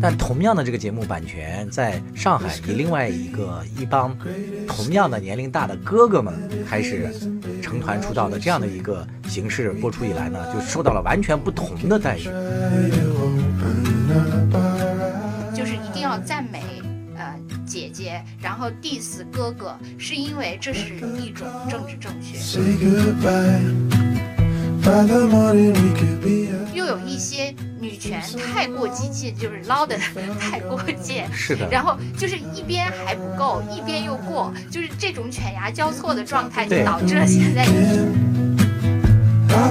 但同样的这个节目版权在上海以另外一个一帮同样的年龄大的哥哥们开始成团出道的这样的一个形式播出以来呢，就受到了完全不同的待遇。就是一定要赞美呃姐姐，然后 diss 哥哥，是因为这是一种政治正确。又有一些女权太过激进，就是捞的太过界。是的。然后就是一边还不够，一边又过，就是这种犬牙交错的状态，就导致了现在。啊，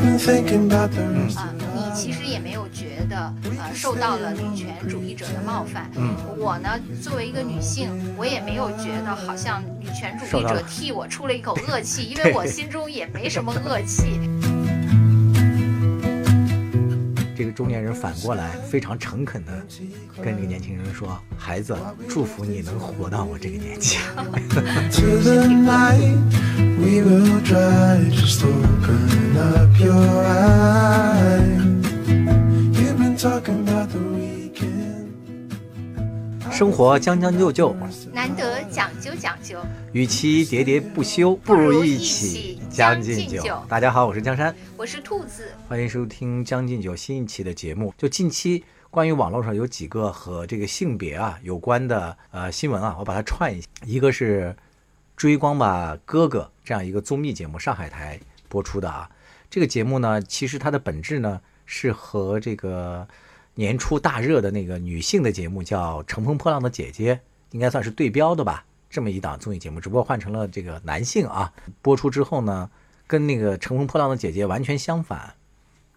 你其实也没有觉得呃受到了女权主义者的冒犯。嗯。我呢，作为一个女性，我也没有觉得好像女权主义者替我出了一口恶气，因为我心中也没什么恶气。这个中年人反过来非常诚恳的跟这个年轻人说：“孩子，祝福你能活到我这个年纪。”生活将将就就，难得讲究讲究。与其喋喋不休，不如一起将进酒。大家好，我是江山，我是兔子，欢迎收听《将进酒》新一期的节目。就近期关于网络上有几个和这个性别啊有关的呃新闻啊，我把它串一下。一个是《追光吧哥哥》这样一个综艺节目，上海台播出的啊。这个节目呢，其实它的本质呢是和这个年初大热的那个女性的节目叫《乘风破浪的姐姐》，应该算是对标的吧。这么一档综艺节目，只不过换成了这个男性啊。播出之后呢，跟那个《乘风破浪的姐姐》完全相反，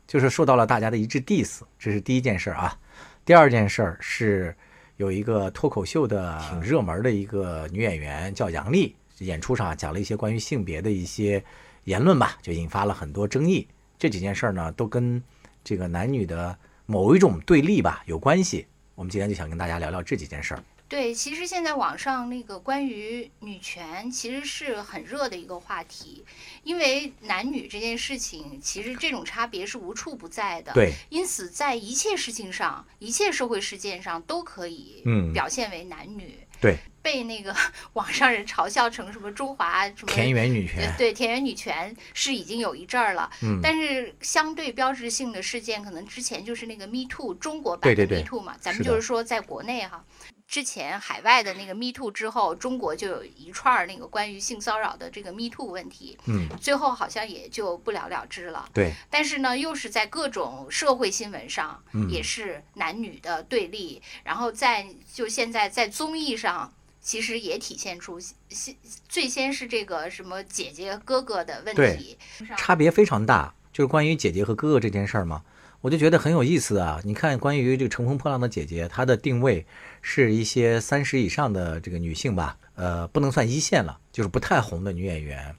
就是受到了大家的一致 diss，这是第一件事啊。第二件事是有一个脱口秀的挺热门的一个女演员叫杨丽，演出上讲了一些关于性别的一些言论吧，就引发了很多争议。这几件事呢，都跟这个男女的某一种对立吧有关系。我们今天就想跟大家聊聊这几件事儿。对，其实现在网上那个关于女权其实是很热的一个话题，因为男女这件事情，其实这种差别是无处不在的。对，因此在一切事情上，一切社会事件上都可以表现为男女。对，被那个 网上人嘲笑成什么中华什么田园女权，对田园女权是已经有一阵儿了。嗯，但是相对标志性的事件，可能之前就是那个 Me Too 中国版的 Me Too 嘛，咱们就是说在国内哈。之前海外的那个 Me Too 之后，中国就有一串儿那个关于性骚扰的这个 Me Too 问题，嗯，最后好像也就不了了之了。对，但是呢，又是在各种社会新闻上，也是男女的对立，然后在就现在在综艺上，其实也体现出先最先是这个什么姐姐哥哥的问题，差别非常大，就是关于姐姐和哥哥这件事儿嘛。我就觉得很有意思啊！你看，关于这个乘风破浪的姐姐，她的定位是一些三十以上的这个女性吧，呃，不能算一线了，就是不太红的女演员。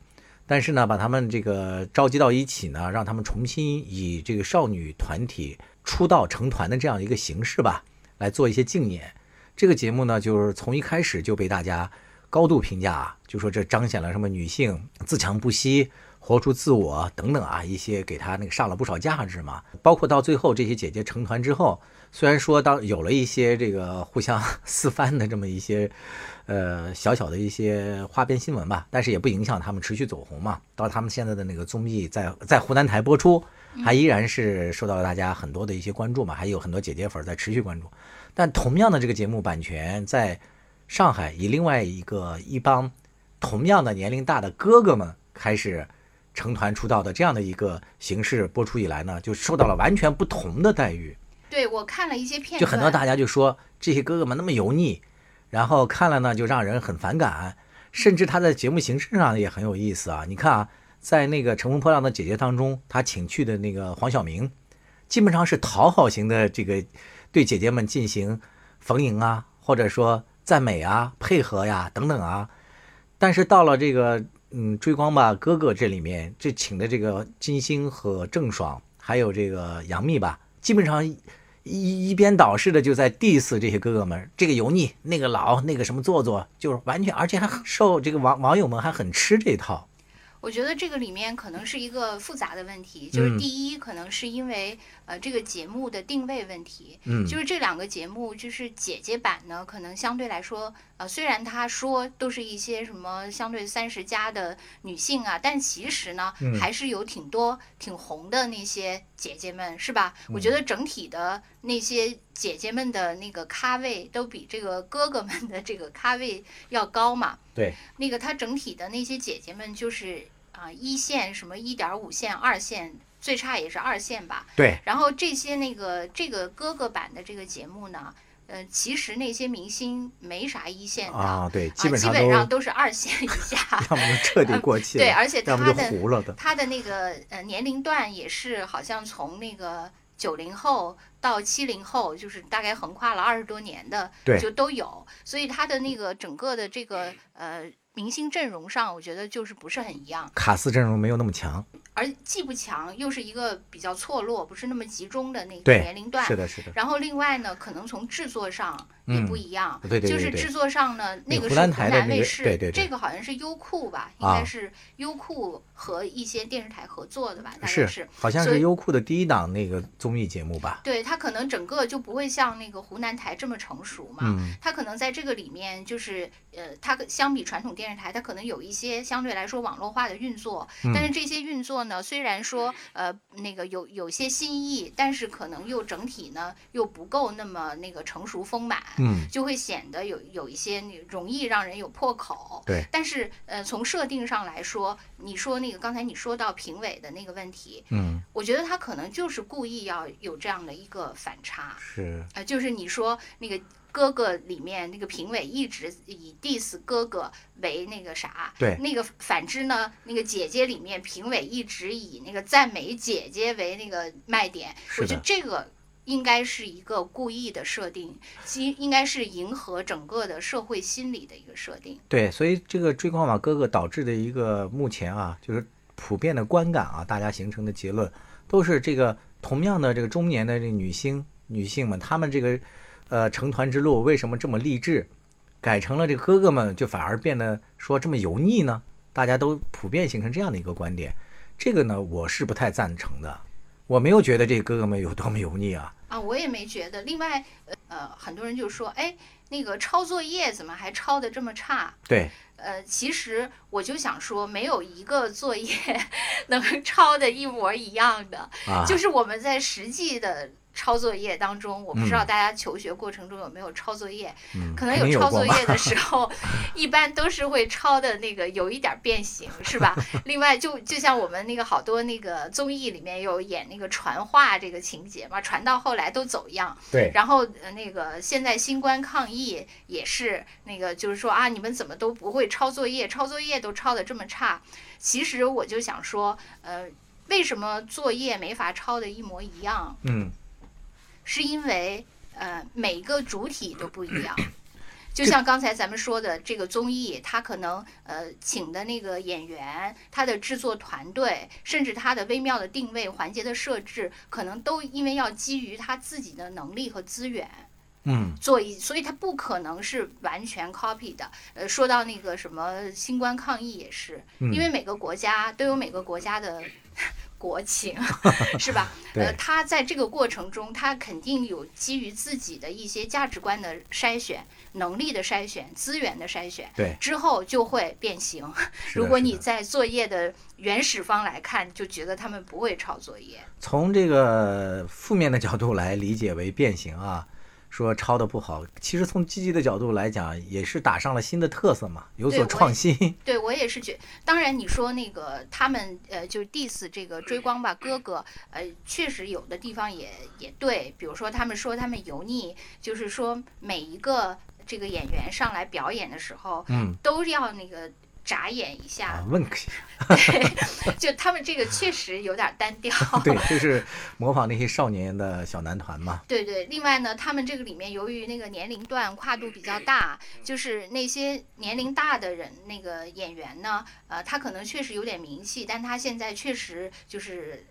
但是呢，把她们这个召集到一起呢，让她们重新以这个少女团体出道成团的这样一个形式吧，来做一些竞演。这个节目呢，就是从一开始就被大家高度评价啊，就说这彰显了什么女性自强不息。活出自我等等啊，一些给他那个上了不少价值嘛。包括到最后这些姐姐成团之后，虽然说当有了一些这个互相私翻的这么一些，呃小小的一些花边新闻吧，但是也不影响他们持续走红嘛。到他们现在的那个综艺在在湖南台播出，还依然是受到了大家很多的一些关注嘛，还有很多姐姐粉在持续关注。但同样的这个节目版权在上海以另外一个一帮同样的年龄大的哥哥们开始。成团出道的这样的一个形式播出以来呢，就受到了完全不同的待遇。对我看了一些片段，就很多大家就说这些哥哥们那么油腻，然后看了呢就让人很反感，甚至他在节目形式上也很有意思啊。你看啊，在那个《乘风破浪的姐姐》当中，他请去的那个黄晓明，基本上是讨好型的这个对姐姐们进行逢迎啊，或者说赞美啊、配合呀等等啊，但是到了这个。嗯，追光吧哥哥这里面这请的这个金星和郑爽，还有这个杨幂吧，基本上一一边倒似的就在 diss 这些哥哥们，这个油腻，那个老，那个什么做作，就是完全，而且还受这个网网友们还很吃这套。我觉得这个里面可能是一个复杂的问题，就是第一，可能是因为呃这个节目的定位问题，嗯，就是这两个节目，就是姐姐版呢，可能相对来说，呃，虽然他说都是一些什么相对三十加的女性啊，但其实呢，还是有挺多挺红的那些姐姐们，是吧？我觉得整体的那些姐姐们的那个咖位都比这个哥哥们的这个咖位要高嘛。对，那个他整体的那些姐姐们就是啊一线什么一点五线二线，最差也是二线吧。对。然后这些那个这个哥哥版的这个节目呢，呃，其实那些明星没啥一线的啊，对，基本上都是二线以下，要么就彻底过气 对，而且他的他的那个呃年龄段也是好像从那个九零后到七零后，就是大概横跨了二十多年的，就都有，所以他的那个整个的这个。呃，明星阵容上，我觉得就是不是很一样，卡斯阵容没有那么强，而既不强，又是一个比较错落，不是那么集中的那个年龄段，是的，是的。然后另外呢，可能从制作上也不一样，对对对，就是制作上呢，那个是湖南卫视，对对，这个好像是优酷吧，应该是优酷和一些电视台合作的吧，大概是，好像是优酷的第一档那个综艺节目吧。对，它可能整个就不会像那个湖南台这么成熟嘛，它可能在这个里面就是呃，它相。相比传统电视台，它可能有一些相对来说网络化的运作，但是这些运作呢，虽然说呃那个有有些新意，但是可能又整体呢又不够那么那个成熟丰满，嗯，就会显得有有一些那容易让人有破口。对，但是呃从设定上来说，你说那个刚才你说到评委的那个问题，嗯，我觉得他可能就是故意要有这样的一个反差，是，呃，就是你说那个。哥哥里面那个评委一直以 diss 哥哥为那个啥，对，那个反之呢，那个姐姐里面评委一直以那个赞美姐姐为那个卖点，我觉得这个应该是一个故意的设定，其应该是迎合整个的社会心理的一个设定。对，所以这个追光马哥哥导致的一个目前啊，就是普遍的观感啊，大家形成的结论都是这个同样的这个中年的这女星女性们，她们这个。呃，成团之路为什么这么励志？改成了这个哥哥们就反而变得说这么油腻呢？大家都普遍形成这样的一个观点，这个呢，我是不太赞成的。我没有觉得这哥哥们有多么油腻啊！啊，我也没觉得。另外，呃，很多人就说，哎，那个抄作业怎么还抄的这么差？对。呃，其实我就想说，没有一个作业 能抄的一模一样的，就是我们在实际的。抄作业当中，我不知道大家求学过程中有没有抄作业，可能有抄作业的时 候，一般都是会抄的那个有一点变形，是吧？另外，就就像我们那个好多那个综艺里面有演那个传话这个情节嘛，传到后来都走样。对。然后那个现在新冠抗疫也是那个，就是说啊，你们怎么都不会抄作业，抄作业都抄的这么差。其实我就想说，呃，为什么作业没法抄的一模一样？嗯。是因为呃每个主体都不一样，就像刚才咱们说的这个综艺，它可能呃请的那个演员，他的制作团队，甚至他的微妙的定位环节的设置，可能都因为要基于他自己的能力和资源，嗯，做一，所以他不可能是完全 copy 的。呃，说到那个什么新冠抗疫也是，因为每个国家都有每个国家的。国情 是吧？呃，他在这个过程中，他肯定有基于自己的一些价值观的筛选、能力的筛选、资源的筛选。对，之后就会变形。如果你在作业的原始方来看，就觉得他们不会抄作业。从这个负面的角度来理解为变形啊。说抄的不好，其实从积极的角度来讲，也是打上了新的特色嘛，有所创新。对我也是觉，当然你说那个他们呃，就是 diss 这个追光吧哥哥，呃，确实有的地方也也对，比如说他们说他们油腻，就是说每一个这个演员上来表演的时候，嗯，都要那个。眨眼一下，问题。对，就他们这个确实有点单调。对，就是模仿那些少年的小男团嘛。对对，另外呢，他们这个里面由于那个年龄段跨度比较大，就是那些年龄大的人，那个演员呢，呃，他可能确实有点名气，但他现在确实就是。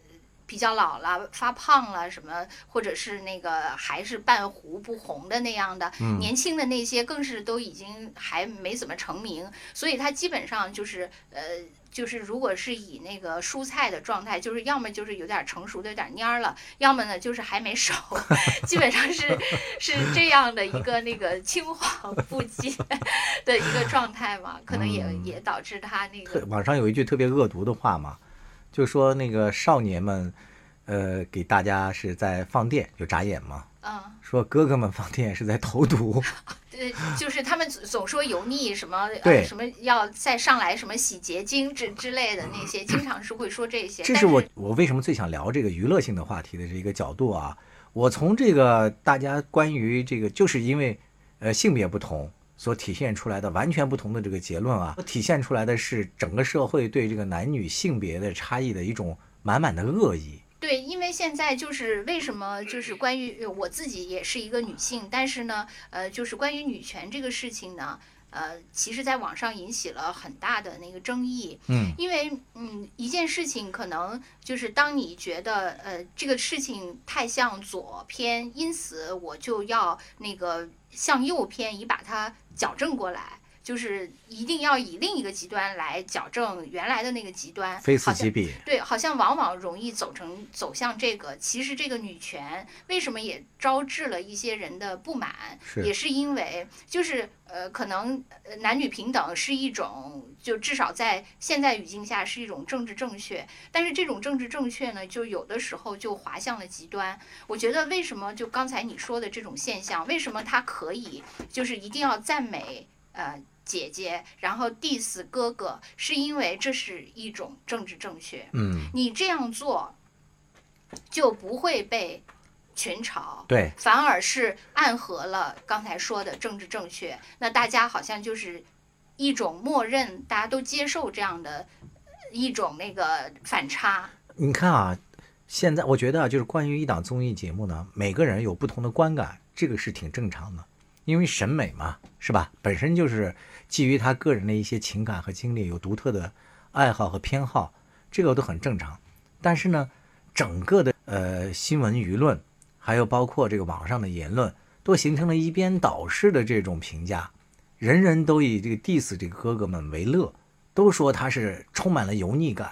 比较老了、发胖了什么，或者是那个还是半糊不红的那样的，年轻的那些更是都已经还没怎么成名，所以他基本上就是呃。就是如果是以那个蔬菜的状态，就是要么就是有点成熟的有点蔫了，要么呢就是还没熟，基本上是是这样的一个那个青黄不接的一个状态嘛，可能也也导致他那个。网上有一句特别恶毒的话嘛，就说那个少年们，呃，给大家是在放电，就眨眼嘛。嗯。说哥哥们放电是在投毒。对，就是他们总说油腻什么，呃，什么要再上来什么洗洁精之之类的那些，经常是会说这些。这是我我为什么最想聊这个娱乐性的话题的这一个角度啊。我从这个大家关于这个，就是因为呃性别不同所体现出来的完全不同的这个结论啊，体现出来的是整个社会对这个男女性别的差异的一种满满的恶意。对，因为现在就是为什么就是关于我自己也是一个女性，但是呢，呃，就是关于女权这个事情呢，呃，其实在网上引起了很大的那个争议。嗯，因为嗯，一件事情可能就是当你觉得呃这个事情太向左偏，因此我就要那个向右偏，以把它矫正过来。就是一定要以另一个极端来矫正原来的那个极端，非此即彼。对，好像往往容易走成走向这个。其实这个女权为什么也招致了一些人的不满，也是因为就是呃，可能男女平等是一种，就至少在现在语境下是一种政治正确。但是这种政治正确呢，就有的时候就滑向了极端。我觉得为什么就刚才你说的这种现象，为什么它可以就是一定要赞美呃？姐姐，然后 diss 哥哥，是因为这是一种政治正确。嗯，你这样做就不会被群嘲，对，反而是暗合了刚才说的政治正确。那大家好像就是一种默认，大家都接受这样的一种那个反差。你看啊，现在我觉得就是关于一档综艺节目呢，每个人有不同的观感，这个是挺正常的，因为审美嘛，是吧？本身就是。基于他个人的一些情感和经历，有独特的爱好和偏好，这个都很正常。但是呢，整个的呃新闻舆论，还有包括这个网上的言论，都形成了一边倒式的这种评价，人人都以这个 diss 这个哥哥们为乐，都说他是充满了油腻感，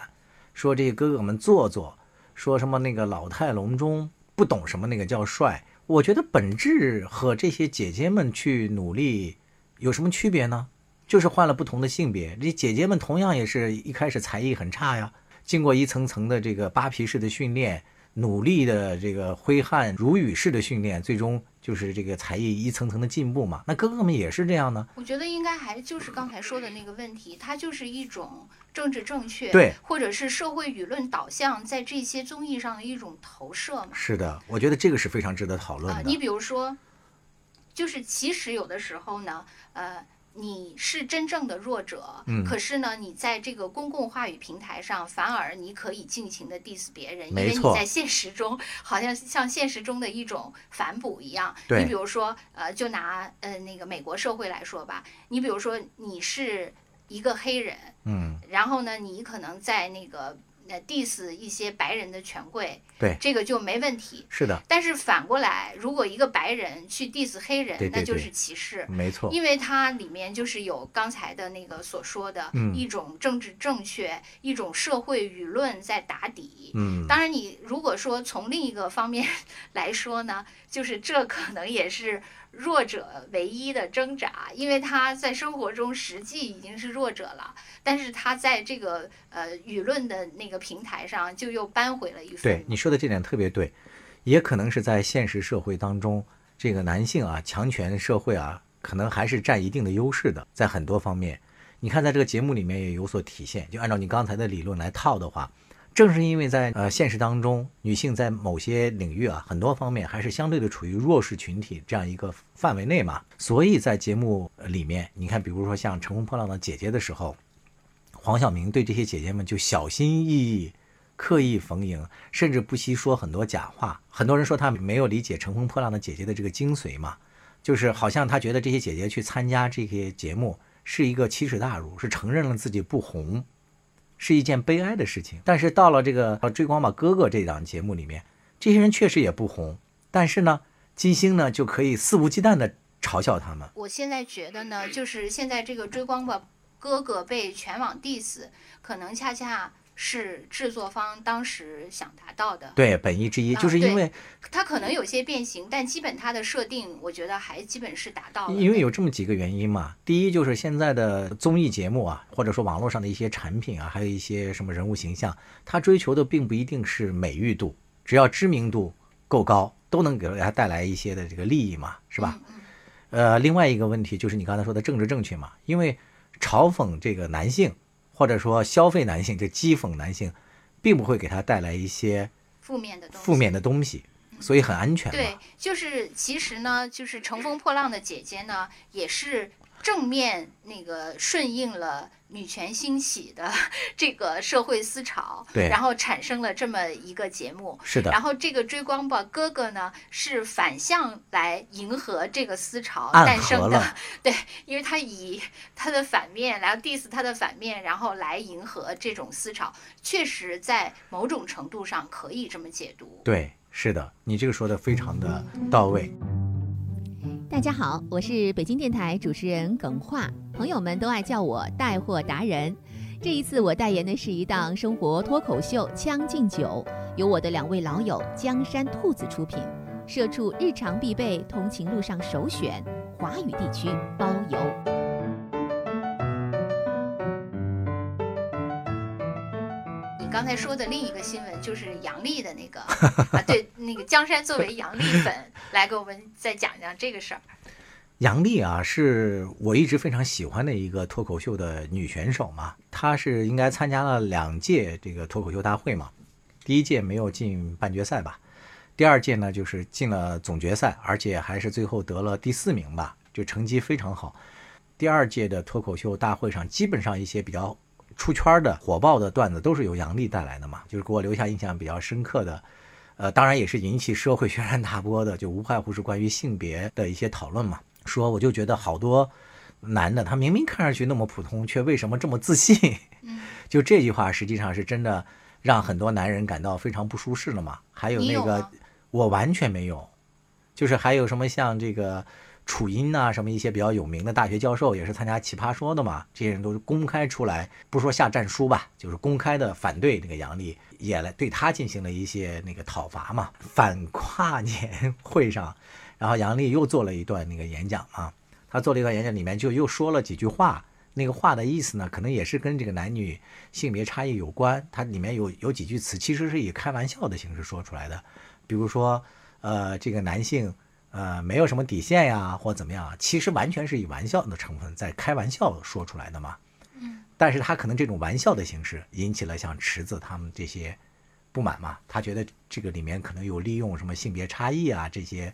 说这个哥哥们做作，说什么那个老态龙钟，不懂什么那个叫帅。我觉得本质和这些姐姐们去努力有什么区别呢？就是换了不同的性别，这姐姐们同样也是一开始才艺很差呀，经过一层层的这个扒皮式的训练，努力的这个挥汗如雨式的训练，最终就是这个才艺一层层的进步嘛。那哥哥们也是这样呢。我觉得应该还就是刚才说的那个问题，它就是一种政治正确，对，或者是社会舆论导向在这些综艺上的一种投射嘛。是的，我觉得这个是非常值得讨论的。你比如说，就是其实有的时候呢，呃。你是真正的弱者，可是呢，你在这个公共话语平台上，反而你可以尽情的 diss 别人，因为你在现实中好像像现实中的一种反哺一样。你比如说，呃，就拿呃那个美国社会来说吧，你比如说你是一个黑人，嗯，然后呢，你可能在那个。呃，diss 一些白人的权贵，对这个就没问题。是的，但是反过来，如果一个白人去 diss 黑人，那就是歧视。没错，因为它里面就是有刚才的那个所说的一种政治正确，一种社会舆论在打底。嗯，当然，你如果说从另一个方面 来说呢，就是这可能也是。弱者唯一的挣扎，因为他在生活中实际已经是弱者了，但是他在这个呃舆论的那个平台上就又扳回了一分。对你说的这点特别对，也可能是在现实社会当中，这个男性啊，强权社会啊，可能还是占一定的优势的，在很多方面，你看在这个节目里面也有所体现。就按照你刚才的理论来套的话。正是因为在呃现实当中，女性在某些领域啊，很多方面还是相对的处于弱势群体这样一个范围内嘛，所以在节目里面，你看，比如说像《乘风破浪的姐姐》的时候，黄晓明对这些姐姐们就小心翼翼、刻意逢迎，甚至不惜说很多假话。很多人说他没有理解《乘风破浪的姐姐》的这个精髓嘛，就是好像他觉得这些姐姐去参加这些节目是一个奇耻大辱，是承认了自己不红。是一件悲哀的事情。但是到了这个《追光吧哥哥》这档节目里面，这些人确实也不红，但是呢，金星呢就可以肆无忌惮地嘲笑他们。我现在觉得呢，就是现在这个《追光吧哥哥》被全网 diss，可能恰恰。是制作方当时想达到的，对本意之一，就是因为它可能有些变形，但基本它的设定，我觉得还基本是达到了。因为有这么几个原因嘛，第一就是现在的综艺节目啊，或者说网络上的一些产品啊，还有一些什么人物形象，它追求的并不一定是美誉度，只要知名度够高，都能给大家带来一些的这个利益嘛，是吧？呃，另外一个问题就是你刚才说的政治正确嘛，因为嘲讽这个男性。或者说消费男性，就讥讽男性，并不会给他带来一些负面的东西，负面的东西，所以很安全。对，就是其实呢，就是乘风破浪的姐姐呢，也是。正面那个顺应了女权兴起的 这个社会思潮，对，然后产生了这么一个节目，是的。然后这个追光吧哥哥呢，是反向来迎合这个思潮诞生的，对，因为他以他的反面然后 diss 他的反面，然后来迎合这种思潮，确实在某种程度上可以这么解读。对，是的，你这个说的非常的到位。大家好，我是北京电台主持人耿化，朋友们都爱叫我带货达人。这一次我代言的是一档生活脱口秀《将进酒》，由我的两位老友江山兔子出品，社畜日常必备，通勤路上首选，华语地区包邮。刚才说的另一个新闻就是杨笠的那个 啊，对，那个江山作为杨笠粉，来给我们再讲讲这个事儿。杨笠啊，是我一直非常喜欢的一个脱口秀的女选手嘛，她是应该参加了两届这个脱口秀大会嘛，第一届没有进半决赛吧，第二届呢就是进了总决赛，而且还是最后得了第四名吧，就成绩非常好。第二届的脱口秀大会上，基本上一些比较。出圈的火爆的段子都是由杨笠带来的嘛，就是给我留下印象比较深刻的，呃，当然也是引起社会轩然大波的，就无外乎是关于性别的一些讨论嘛。说我就觉得好多男的，他明明看上去那么普通，却为什么这么自信？就这句话实际上是真的让很多男人感到非常不舒适了嘛。还有那个，我完全没有，就是还有什么像这个。楚音呐，什么一些比较有名的大学教授也是参加《奇葩说》的嘛，这些人都是公开出来，不说下战书吧，就是公开的反对那个杨笠，也来对他进行了一些那个讨伐嘛。反跨年会上，然后杨笠又做了一段那个演讲嘛，他做了一段演讲，里面就又说了几句话，那个话的意思呢，可能也是跟这个男女性别差异有关。它里面有有几句词，其实是以开玩笑的形式说出来的，比如说，呃，这个男性。呃，没有什么底线呀，或怎么样？其实完全是以玩笑的成分在开玩笑说出来的嘛。嗯。但是他可能这种玩笑的形式引起了像池子他们这些不满嘛。他觉得这个里面可能有利用什么性别差异啊这些，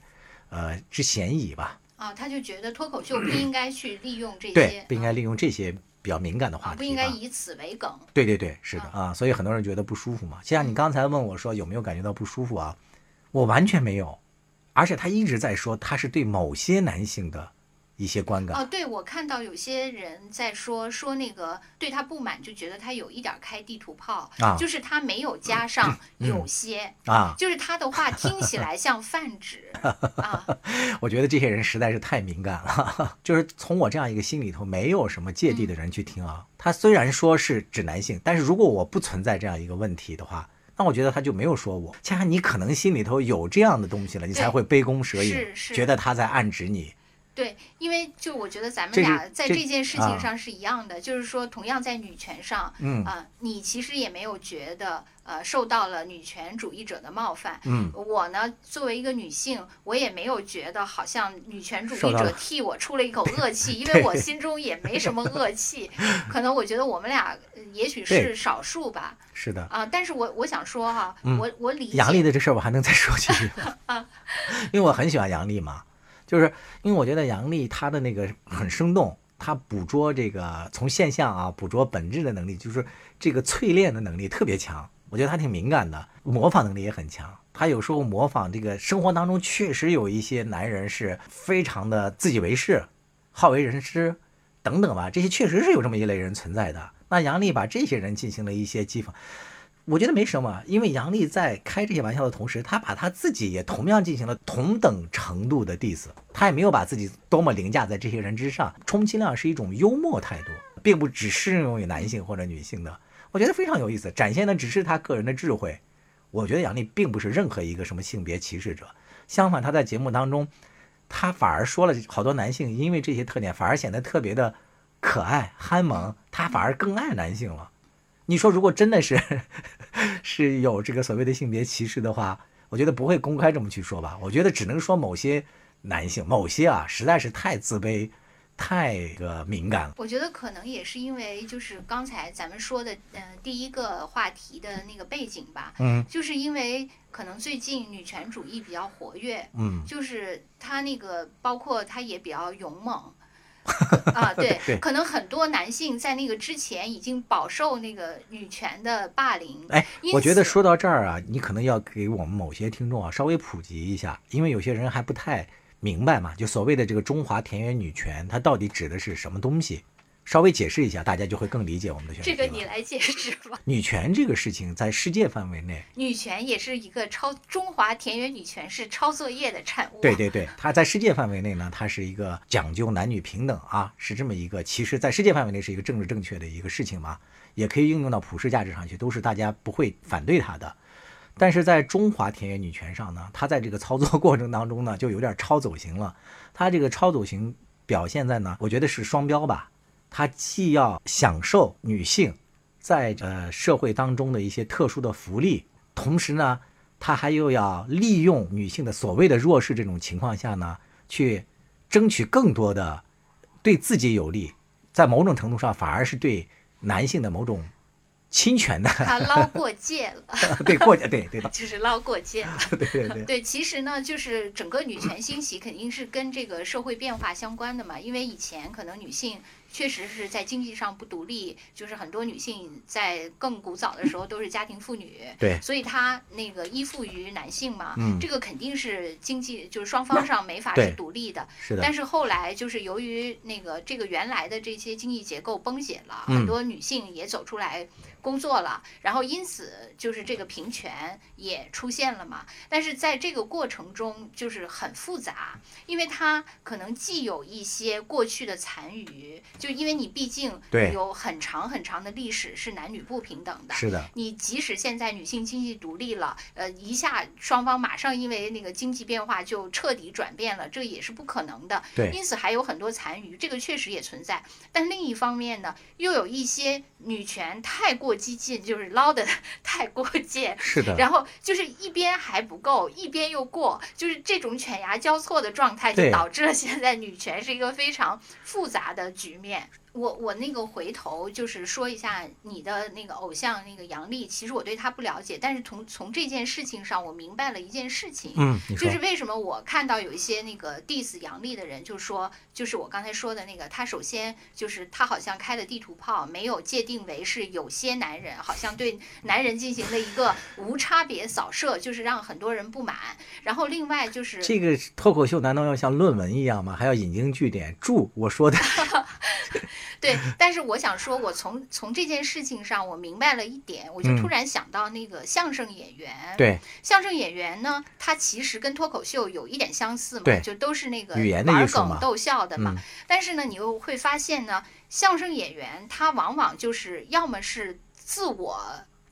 呃之嫌疑吧。啊，他就觉得脱口秀不应该去利用这些。对，不应该利用这些比较敏感的话题。不应该以此为梗。对对对，是的啊，所以很多人觉得不舒服嘛。就像你刚才问我说有没有感觉到不舒服啊，我完全没有。而且他一直在说，他是对某些男性的一些观感。哦，对，我看到有些人在说说那个对他不满，就觉得他有一点开地图炮，就是他没有加上有些啊，就是他的话听起来像泛指 啊。我觉得这些人实在是太敏感了，就是从我这样一个心里头没有什么芥蒂的人去听啊，他虽然说是指男性，但是如果我不存在这样一个问题的话。那我觉得他就没有说我，恰恰你可能心里头有这样的东西了，你才会杯弓蛇影，觉得他在暗指你。对，因为就我觉得咱们俩在这件事情上是一样的，就是说同样在女权上，嗯啊，你其实也没有觉得呃受到了女权主义者的冒犯，嗯，我呢作为一个女性，我也没有觉得好像女权主义者替我出了一口恶气，因为我心中也没什么 恶气，可能我觉得我们俩也许是少数吧，是的啊，但是我我想说哈，我我理杨丽的这事儿我还能再说几句啊，因为我很喜欢杨丽嘛。就是因为我觉得杨笠她的那个很生动，她捕捉这个从现象啊捕捉本质的能力，就是这个淬炼的能力特别强。我觉得她挺敏感的，模仿能力也很强。她有时候模仿这个生活当中确实有一些男人是非常的自以为是、好为人师，等等吧，这些确实是有这么一类人存在的。那杨丽把这些人进行了一些讥讽，我觉得没什么，因为杨丽在开这些玩笑的同时，她把她自己也同样进行了同等程度的 diss，她也没有把自己多么凌驾在这些人之上，充其量是一种幽默态度，并不只适用于男性或者女性的。我觉得非常有意思，展现的只是她个人的智慧。我觉得杨丽并不是任何一个什么性别歧视者，相反，她在节目当中，她反而说了好多男性因为这些特点反而显得特别的可爱、憨萌，她反而更爱男性了。你说，如果真的是 是有这个所谓的性别歧视的话，我觉得不会公开这么去说吧？我觉得只能说某些男性，某些啊，实在是太自卑。太个敏感了，我觉得可能也是因为就是刚才咱们说的，呃，第一个话题的那个背景吧，嗯，就是因为可能最近女权主义比较活跃，嗯，就是他那个包括他也比较勇猛，啊，对，可能很多男性在那个之前已经饱受那个女权的霸凌，哎，我觉得说到这儿啊，你可能要给我们某些听众啊稍微普及一下，因为有些人还不太。明白嘛？就所谓的这个中华田园女权，它到底指的是什么东西？稍微解释一下，大家就会更理解我们的选题这个你来解释吧。女权这个事情在世界范围内，女权也是一个抄中华田园女权是抄作业的产物。对对对，它在世界范围内呢，它是一个讲究男女平等啊，是这么一个，其实在世界范围内是一个政治正确的一个事情嘛，也可以应用到普世价值上去，都是大家不会反对它的。但是在中华田园女权上呢，它在这个操作过程当中呢，就有点超走形了。它这个超走形表现在呢，我觉得是双标吧。它既要享受女性在呃社会当中的一些特殊的福利，同时呢，他还又要利用女性的所谓的弱势这种情况下呢，去争取更多的对自己有利，在某种程度上反而是对男性的某种。侵权的，他 捞过界了。对，过界，对对的，就是捞过界 了。对对对。对，其实呢，就是整个女权兴起肯定是跟这个社会变化相关的嘛，因为以前可能女性。确实是在经济上不独立，就是很多女性在更古早的时候都是家庭妇女，对，所以她那个依附于男性嘛，嗯，这个肯定是经济就是双方上没法是独立的，是的。但是后来就是由于那个这个原来的这些经济结构崩解了，很多女性也走出来工作了，然后因此就是这个平权也出现了嘛。但是在这个过程中就是很复杂，因为它可能既有一些过去的残余。就因为你毕竟有很长很长的历史是男女不平等的，是的。你即使现在女性经济独立了，呃，一下双方马上因为那个经济变化就彻底转变了，这也是不可能的。对。因此还有很多残余，这个确实也存在。但另一方面呢，又有一些女权太过激进，就是捞的 太过界。是的。然后就是一边还不够，一边又过，就是这种犬牙交错的状态，就导致了现在女权是一个非常复杂的局面。我我那个回头就是说一下你的那个偶像那个杨笠，其实我对他不了解，但是从从这件事情上我明白了一件事情，嗯，就是为什么我看到有一些那个 diss 杨笠的人，就说就是我刚才说的那个，他首先就是他好像开的地图炮没有界定为是有些男人，好像对男人进行了一个无差别扫射，就是让很多人不满。然后另外就是这个脱口秀难道要像论文一样吗？还要引经据典？注我说的。对，但是我想说，我从从这件事情上，我明白了一点，我就突然想到那个相声演员。对，相声演员呢，他其实跟脱口秀有一点相似嘛，就都是那个玩梗逗笑的嘛。但是呢，你又会发现呢，相声演员他往往就是要么是自我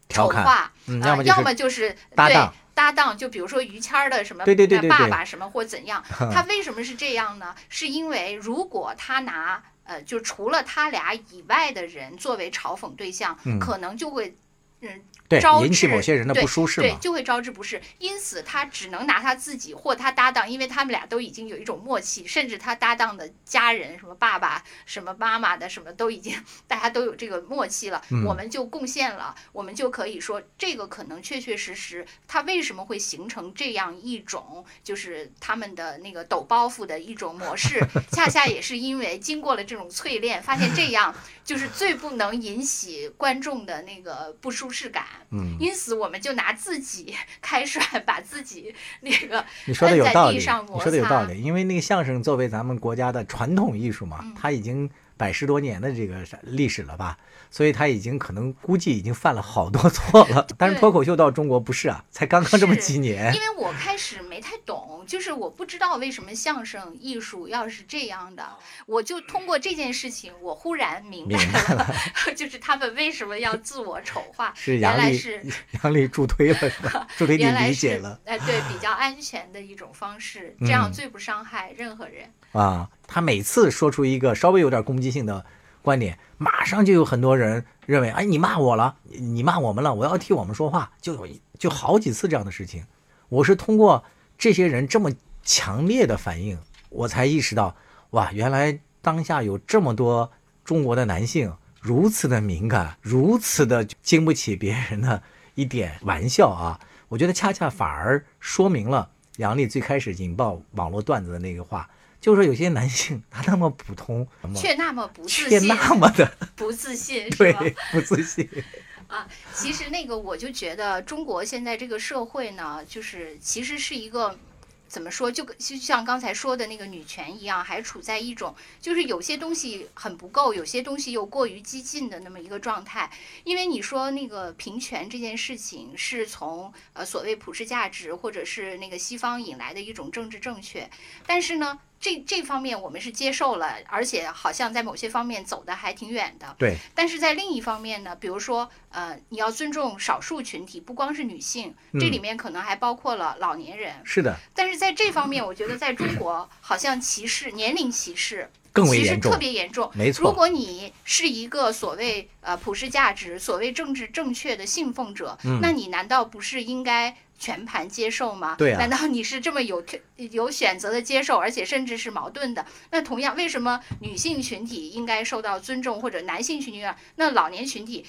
丑化，啊，要么就是搭档搭档，就比如说于谦儿的什么爸爸什么或怎样，他为什么是这样呢？是因为如果他拿呃，就除了他俩以外的人作为嘲讽对象，可能就会，嗯。对，引起某些人的不舒适对，就会招致不适。因此，他只能拿他自己或他搭档，因为他们俩都已经有一种默契，甚至他搭档的家人，什么爸爸、什么妈妈的，什么都已经大家都有这个默契了。我们就贡献了，我们就可以说，这个可能确确实实，他为什么会形成这样一种，就是他们的那个抖包袱的一种模式，恰恰也是因为经过了这种淬炼，发现这样就是最不能引起观众的那个不舒适感。嗯，因此我们就拿自己开涮，把自己那个你说的有道理，你说的有道理，因为那个相声作为咱们国家的传统艺术嘛，它已经百十多年的这个历史了吧，所以他已经可能估计已经犯了好多错了。但是脱口秀到中国不是啊，才刚刚这么几年。因为我开始没太懂，就是我不知道为什么相声艺术要是这样的，我就通过这件事情，我忽然明白了，就是他们为什么要自我丑化。是杨丽是杨丽助推了是吧？助推你理解了。哎，对，比较安全的一种方式，这样最不伤害任何人。啊，他每次说出一个稍微有点攻击性的观点，马上就有很多人认为，哎，你骂我了，你骂我们了，我要替我们说话，就有就好几次这样的事情。我是通过这些人这么强烈的反应，我才意识到，哇，原来当下有这么多中国的男性如此的敏感，如此的经不起别人的一点玩笑啊！我觉得恰恰反而说明了杨笠最开始引爆网络段子的那个话。就是说，有些男性他那么普通，却那么不自信，却那么的不自信，对，不自信 啊。其实那个，我就觉得中国现在这个社会呢，就是其实是一个。怎么说？就就像刚才说的那个女权一样，还处在一种就是有些东西很不够，有些东西又过于激进的那么一个状态。因为你说那个平权这件事情是从呃所谓普世价值或者是那个西方引来的一种政治正确，但是呢。这这方面我们是接受了，而且好像在某些方面走的还挺远的。对。但是在另一方面呢，比如说，呃，你要尊重少数群体，不光是女性，这里面可能还包括了老年人。是的。但是在这方面，我觉得在中国好像歧视年龄歧视更为严重，特别严重。没错。如果你是一个所谓呃普世价值、所谓政治正确的信奉者，那你难道不是应该？全盘接受吗？对啊。难道你是这么有有选择的接受，而且甚至是矛盾的？那同样，为什么女性群体应该受到尊重，或者男性群体啊？那老年群体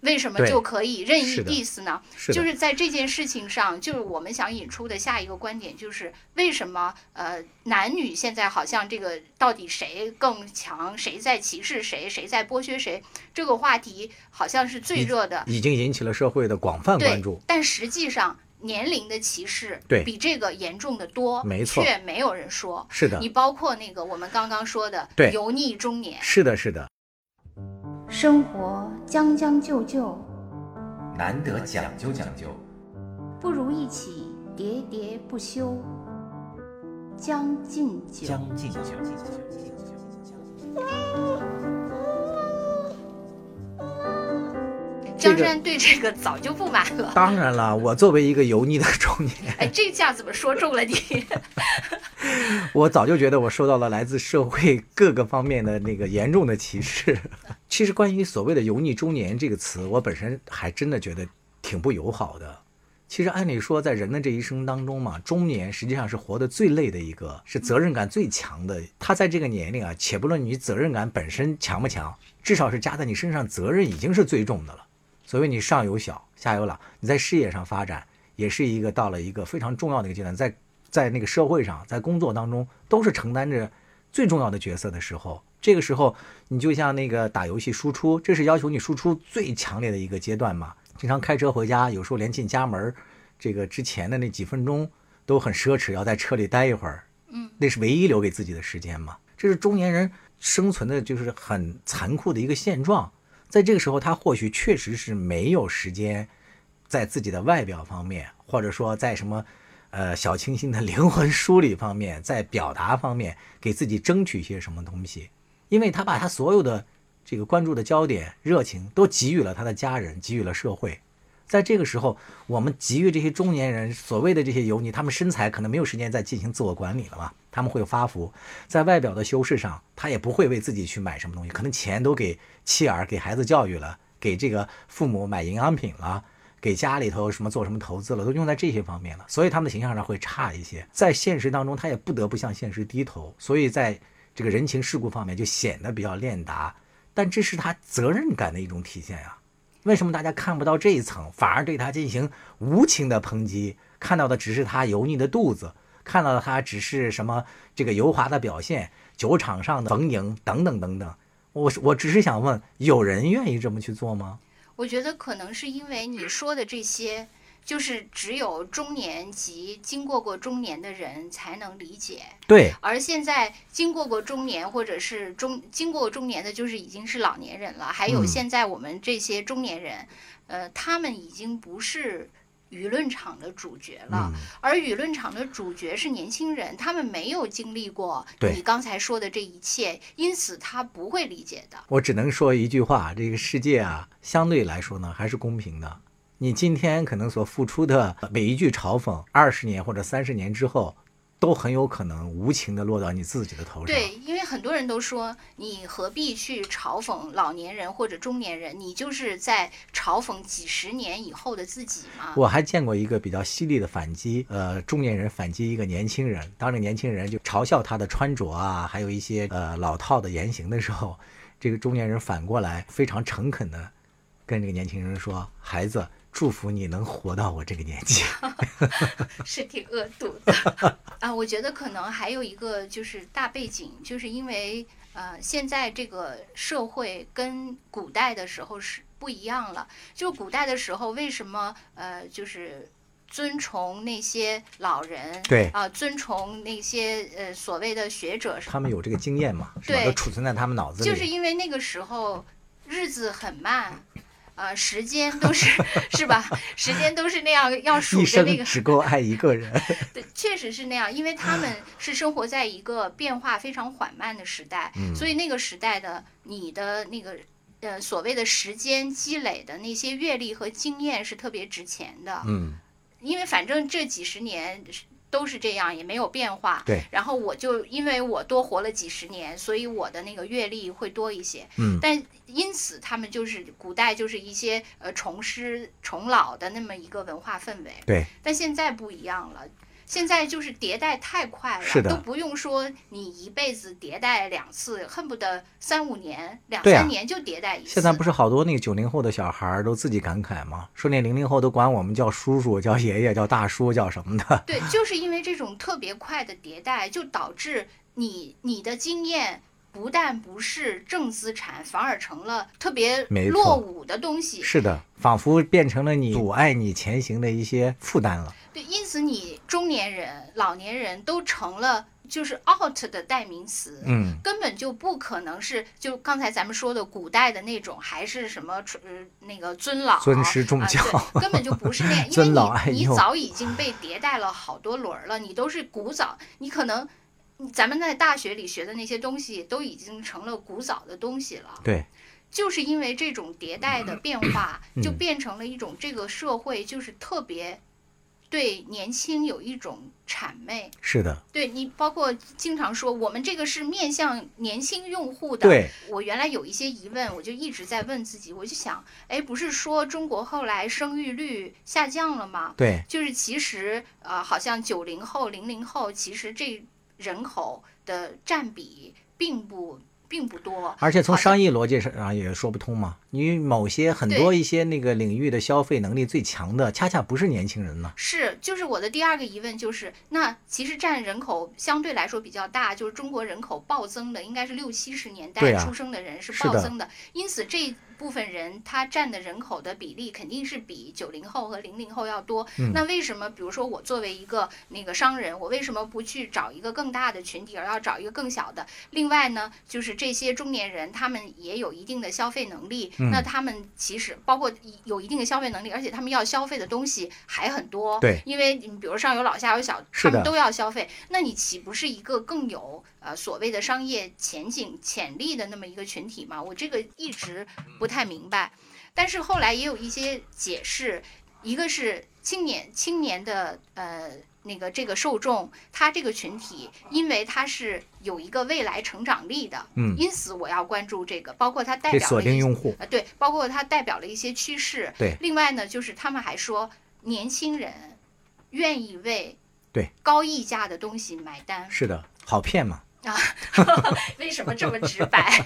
为什么就可以任意 diss 呢？就是在这件事情上，就是我们想引出的下一个观点，就是为什么呃男女现在好像这个到底谁更强，谁在歧视谁，谁在剥削谁？这个话题好像是最热的，已经引起了社会的广泛关注。但实际上。年龄的歧视对比这个严重的多，没错，却没有人说。是的，你包括那个我们刚刚说的对油腻中年，是的，是的。生活将将就就，难得讲究讲究，不如一起喋喋不休，将进酒。将进酒。江山对这个早就不满了。当然了，我作为一个油腻的中年，哎，这下怎么说中了你？我早就觉得我受到了来自社会各个方面的那个严重的歧视。其实，关于所谓的“油腻中年”这个词，我本身还真的觉得挺不友好的。其实，按理说，在人的这一生当中嘛，中年实际上是活得最累的一个，是责任感最强的。他在这个年龄啊，且不论你责任感本身强不强，至少是加在你身上责任已经是最重的了。所以你上有小，下有老，你在事业上发展也是一个到了一个非常重要的一个阶段，在在那个社会上，在工作当中都是承担着最重要的角色的时候，这个时候你就像那个打游戏输出，这是要求你输出最强烈的一个阶段嘛。经常开车回家，有时候连进家门这个之前的那几分钟都很奢侈，要在车里待一会儿，嗯，那是唯一留给自己的时间嘛。这是中年人生存的就是很残酷的一个现状。在这个时候，他或许确实是没有时间，在自己的外表方面，或者说在什么，呃，小清新的 灵魂梳理方面，在表达方面，给自己争取一些什么东西，因为他把他所有的这个关注的焦点、热情都给予了他的家人，给予了社会。在这个时候，我们给予这些中年人所谓的这些油腻，他们身材可能没有时间再进行自我管理了嘛？他们会发福，在外表的修饰上，他也不会为自己去买什么东西，可能钱都给妻儿、给孩子教育了，给这个父母买营养品了，给家里头什么做什么投资了，都用在这些方面了，所以他们的形象上会差一些。在现实当中，他也不得不向现实低头，所以在这个人情世故方面就显得比较练达，但这是他责任感的一种体现呀。为什么大家看不到这一层，反而对他进行无情的抨击？看到的只是他油腻的肚子，看到的他只是什么这个油滑的表现，酒场上的逢迎等等等等。我我只是想问，有人愿意这么去做吗？我觉得可能是因为你说的这些，就是只有中年及经过过中年的人才能理解。对。而现在经过过中年或者是中经过中年的，就是已经是老年人了。还有现在我们这些中年人，呃，他们已经不是。舆论场的主角了，而舆论场的主角是年轻人，他们没有经历过你刚才说的这一切，因此他不会理解的。我只能说一句话：这个世界啊，相对来说呢，还是公平的。你今天可能所付出的每一句嘲讽，二十年或者三十年之后。都很有可能无情的落到你自己的头上。对，因为很多人都说，你何必去嘲讽老年人或者中年人？你就是在嘲讽几十年以后的自己嘛。我还见过一个比较犀利的反击，呃，中年人反击一个年轻人，当这年轻人就嘲笑他的穿着啊，还有一些呃老套的言行的时候，这个中年人反过来非常诚恳的跟这个年轻人说：“孩子。”祝福你能活到我这个年纪，是挺恶毒的 啊！我觉得可能还有一个就是大背景，就是因为呃，现在这个社会跟古代的时候是不一样了。就古代的时候，为什么呃，就是尊崇那些老人？对啊，尊崇那些呃所谓的学者，他们有这个经验嘛？对，都储存在他们脑子里。就是因为那个时候日子很慢。呃，时间都是是吧？时间都是那样，要数着那个。只够爱一个人。对，确实是那样，因为他们是生活在一个变化非常缓慢的时代，所以那个时代的你的那个呃所谓的时间积累的那些阅历和经验是特别值钱的。嗯，因为反正这几十年。都是这样，也没有变化。对。然后我就因为我多活了几十年，所以我的那个阅历会多一些。嗯。但因此，他们就是古代就是一些呃重师重老的那么一个文化氛围。对。但现在不一样了。现在就是迭代太快了，都不用说你一辈子迭代两次，恨不得三五年、两三年就迭代一次。现在不是好多那个九零后的小孩都自己感慨吗？说那零零后都管我们叫叔叔、叫爷爷、叫大叔、叫什么的。对，就是因为这种特别快的迭代，就导致你你的经验。不但不是正资产，反而成了特别落伍的东西。是的，仿佛变成了你阻碍你前行的一些负担了。对，因此你中年人、老年人都成了就是 out 的代名词。嗯，根本就不可能是就刚才咱们说的古代的那种，还是什么呃那个尊老尊师重教，根本就不是那 样。因为你你早已经被迭代了好多轮了，你都是古早，你可能。咱们在大学里学的那些东西都已经成了古早的东西了。对，就是因为这种迭代的变化，就变成了一种这个社会就是特别对年轻有一种谄媚。是的，对你包括经常说我们这个是面向年轻用户的。对，我原来有一些疑问，我就一直在问自己，我就想，哎，不是说中国后来生育率下降了吗？对，就是其实呃，好像九零后、零零后，其实这。人口的占比并不并不多，而且从商业逻辑上也说不通嘛。你某些很多一些那个领域的消费能力最强的，恰恰不是年轻人呢。是，就是我的第二个疑问就是，那其实占人口相对来说比较大，就是中国人口暴增的，应该是六七十年代出生的人是暴增的，因此这。部分人他占的人口的比例肯定是比九零后和零零后要多。那为什么，比如说我作为一个那个商人，我为什么不去找一个更大的群体，而要找一个更小的？另外呢，就是这些中年人，他们也有一定的消费能力。那他们其实包括有一定的消费能力，而且他们要消费的东西还很多。对，因为你比如上有老下有小，他们都要消费，那你岂不是一个更有？呃，所谓的商业前景潜力的那么一个群体嘛，我这个一直不太明白。但是后来也有一些解释，一个是青年青年的呃那个这个受众，他这个群体，因为他是有一个未来成长力的，嗯，因此我要关注这个，包括它代表锁定用户，呃对，包括它代表了一些趋势，对。另外呢，就是他们还说年轻人愿意为对高溢价的东西买单，是的，好骗嘛。啊，为什么这么直白？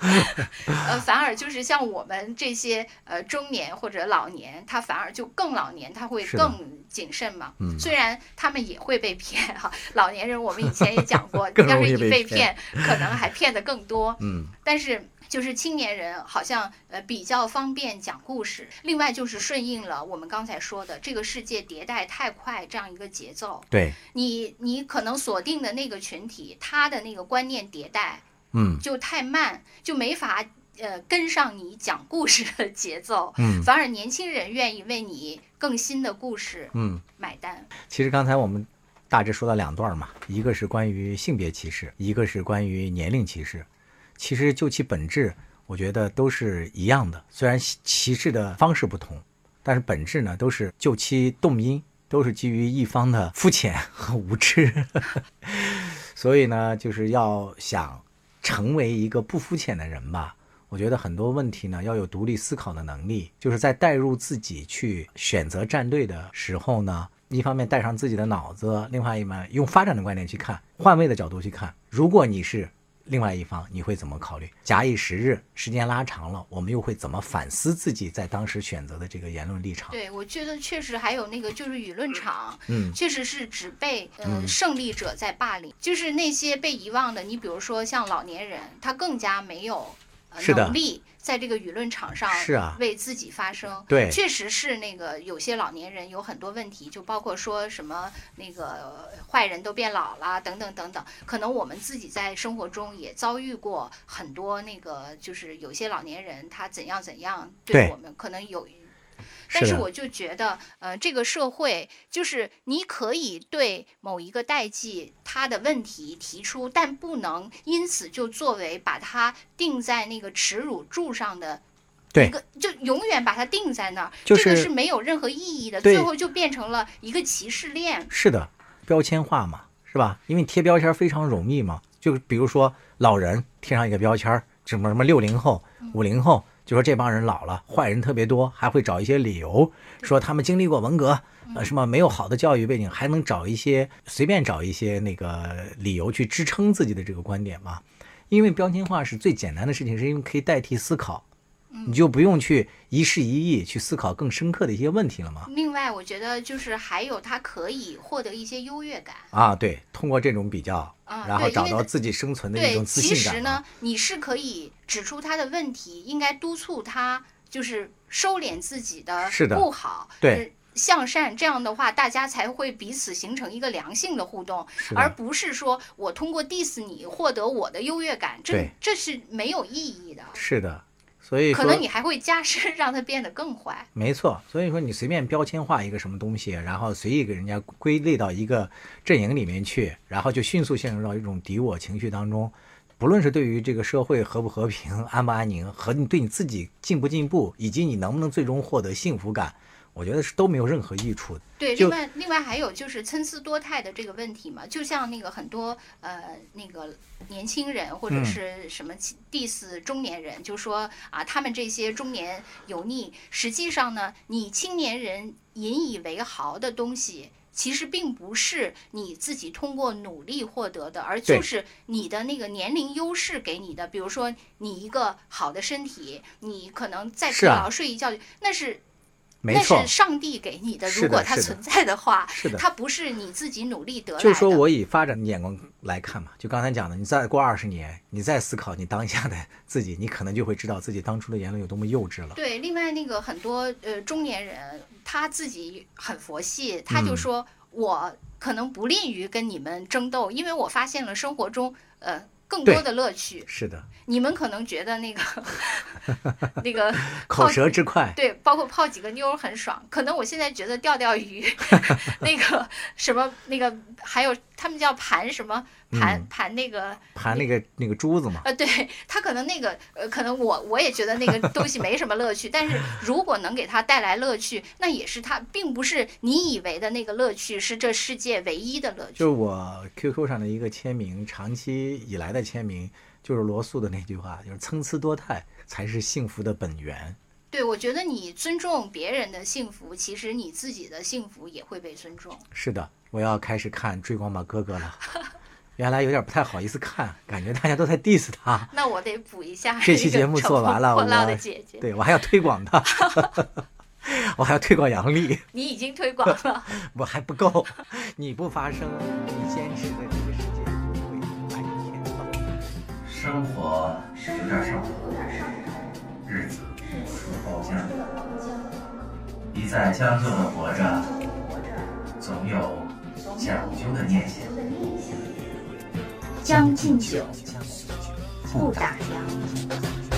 呃，反而就是像我们这些呃中年或者老年，他反而就更老年，他会更谨慎嘛。嗯，虽然他们也会被骗哈，老年人我们以前也讲过，要是一被骗，可能还骗的更多。嗯，但是就是青年人好像呃比较方便讲故事，另外就是顺应了我们刚才说的这个世界迭代太快这样一个节奏。对，你你可能锁定的那个群体，他的那个观念迭代，嗯，就太慢，就没法呃跟上你讲故事的节奏。嗯，反而年轻人愿意为你更新的故事，嗯，买单。其实刚才我们大致说了两段嘛，一个是关于性别歧视，一个是关于年龄歧视。其实就其本质，我觉得都是一样的。虽然旗帜的方式不同，但是本质呢都是就其动因，都是基于一方的肤浅和无知。所以呢，就是要想成为一个不肤浅的人吧。我觉得很多问题呢要有独立思考的能力，就是在带入自己去选择站队的时候呢，一方面带上自己的脑子，另外一面用发展的观点去看，换位的角度去看。如果你是另外一方你会怎么考虑？假以时日，时间拉长了，我们又会怎么反思自己在当时选择的这个言论立场？对，我觉得确实还有那个就是舆论场，嗯，确实是只被呃胜利者在霸凌，就是那些被遗忘的。你比如说像老年人，他更加没有能力。在这个舆论场上，是啊，为自己发声，对，确实是那个有些老年人有很多问题，就包括说什么那个坏人都变老了等等等等，可能我们自己在生活中也遭遇过很多那个，就是有些老年人他怎样怎样对我们可能有。但是我就觉得，呃，这个社会就是你可以对某一个代际他的问题提出，但不能因此就作为把它定在那个耻辱柱上的一个，就永远把它定在那儿，这个是没有任何意义的，最后就变成了一个歧视链。是的，标签化嘛，是吧？因为贴标签非常容易嘛，就比如说老人贴上一个标签，什么什么六零后、五零后。就说这帮人老了，坏人特别多，还会找一些理由说他们经历过文革，呃，什么没有好的教育背景，还能找一些随便找一些那个理由去支撑自己的这个观点嘛？因为标签化是最简单的事情，是因为可以代替思考。你就不用去一事一议去思考更深刻的一些问题了吗？另外，我觉得就是还有他可以获得一些优越感啊，对，通过这种比较，然后找到自己生存的一种自信感。其实呢，你是可以指出他的问题，应该督促他就是收敛自己的不好，对，向善。这样的话，大家才会彼此形成一个良性的互动，而不是说我通过 diss 你获得我的优越感，这这是没有意义的。是的。所以可能你还会加深，让它变得更坏。没错，所以说你随便标签化一个什么东西，然后随意给人家归类到一个阵营里面去，然后就迅速陷入到一种敌我情绪当中。不论是对于这个社会和不和平、安不安宁，和你对你自己进不进步，以及你能不能最终获得幸福感。我觉得是都没有任何益处的。对，另外另外还有就是参差多态的这个问题嘛，就像那个很多呃那个年轻人或者是什么 diss 中年人，就说啊他们这些中年油腻，实际上呢，你青年人引以为豪的东西，其实并不是你自己通过努力获得的，而就是你的那个年龄优势给你的。比如说你一个好的身体，你可能再疲劳睡一觉，那是。那是上帝给你的，如果它存在的话，是的，它不是你自己努力得来的。就是说我以发展的眼光来看嘛，就刚才讲的，你再过二十年，你再思考你当下的自己，你可能就会知道自己当初的言论有多么幼稚了。对，另外那个很多呃中年人，他自己很佛系，他就说我可能不利于跟你们争斗，因为我发现了生活中呃。更多的乐趣是的，你们可能觉得那个 那个 口舌之快，对，包括泡几个妞很爽。可能我现在觉得钓钓鱼，那个什么那个还有他们叫盘什么。盘盘那个盘那个那个珠子嘛？呃，对他可能那个呃，可能我我也觉得那个东西没什么乐趣，但是如果能给他带来乐趣，那也是他并不是你以为的那个乐趣是这世界唯一的乐趣。就是我 QQ 上的一个签名，长期以来的签名，就是罗素的那句话，就是参差多态才是幸福的本源。对，我觉得你尊重别人的幸福，其实你自己的幸福也会被尊重。是的，我要开始看《追光吧哥哥》了。原来有点不太好意思看，感觉大家都在 diss 他。那我得补一下。这期节目做完了，我对我还要推广他，我还要推广杨笠。你已经推广了，我还不够。你不发声，你坚持的生活有点上头，日子有处包浆，一再将就的活着，总有讲究的念想。将进酒，不打烊。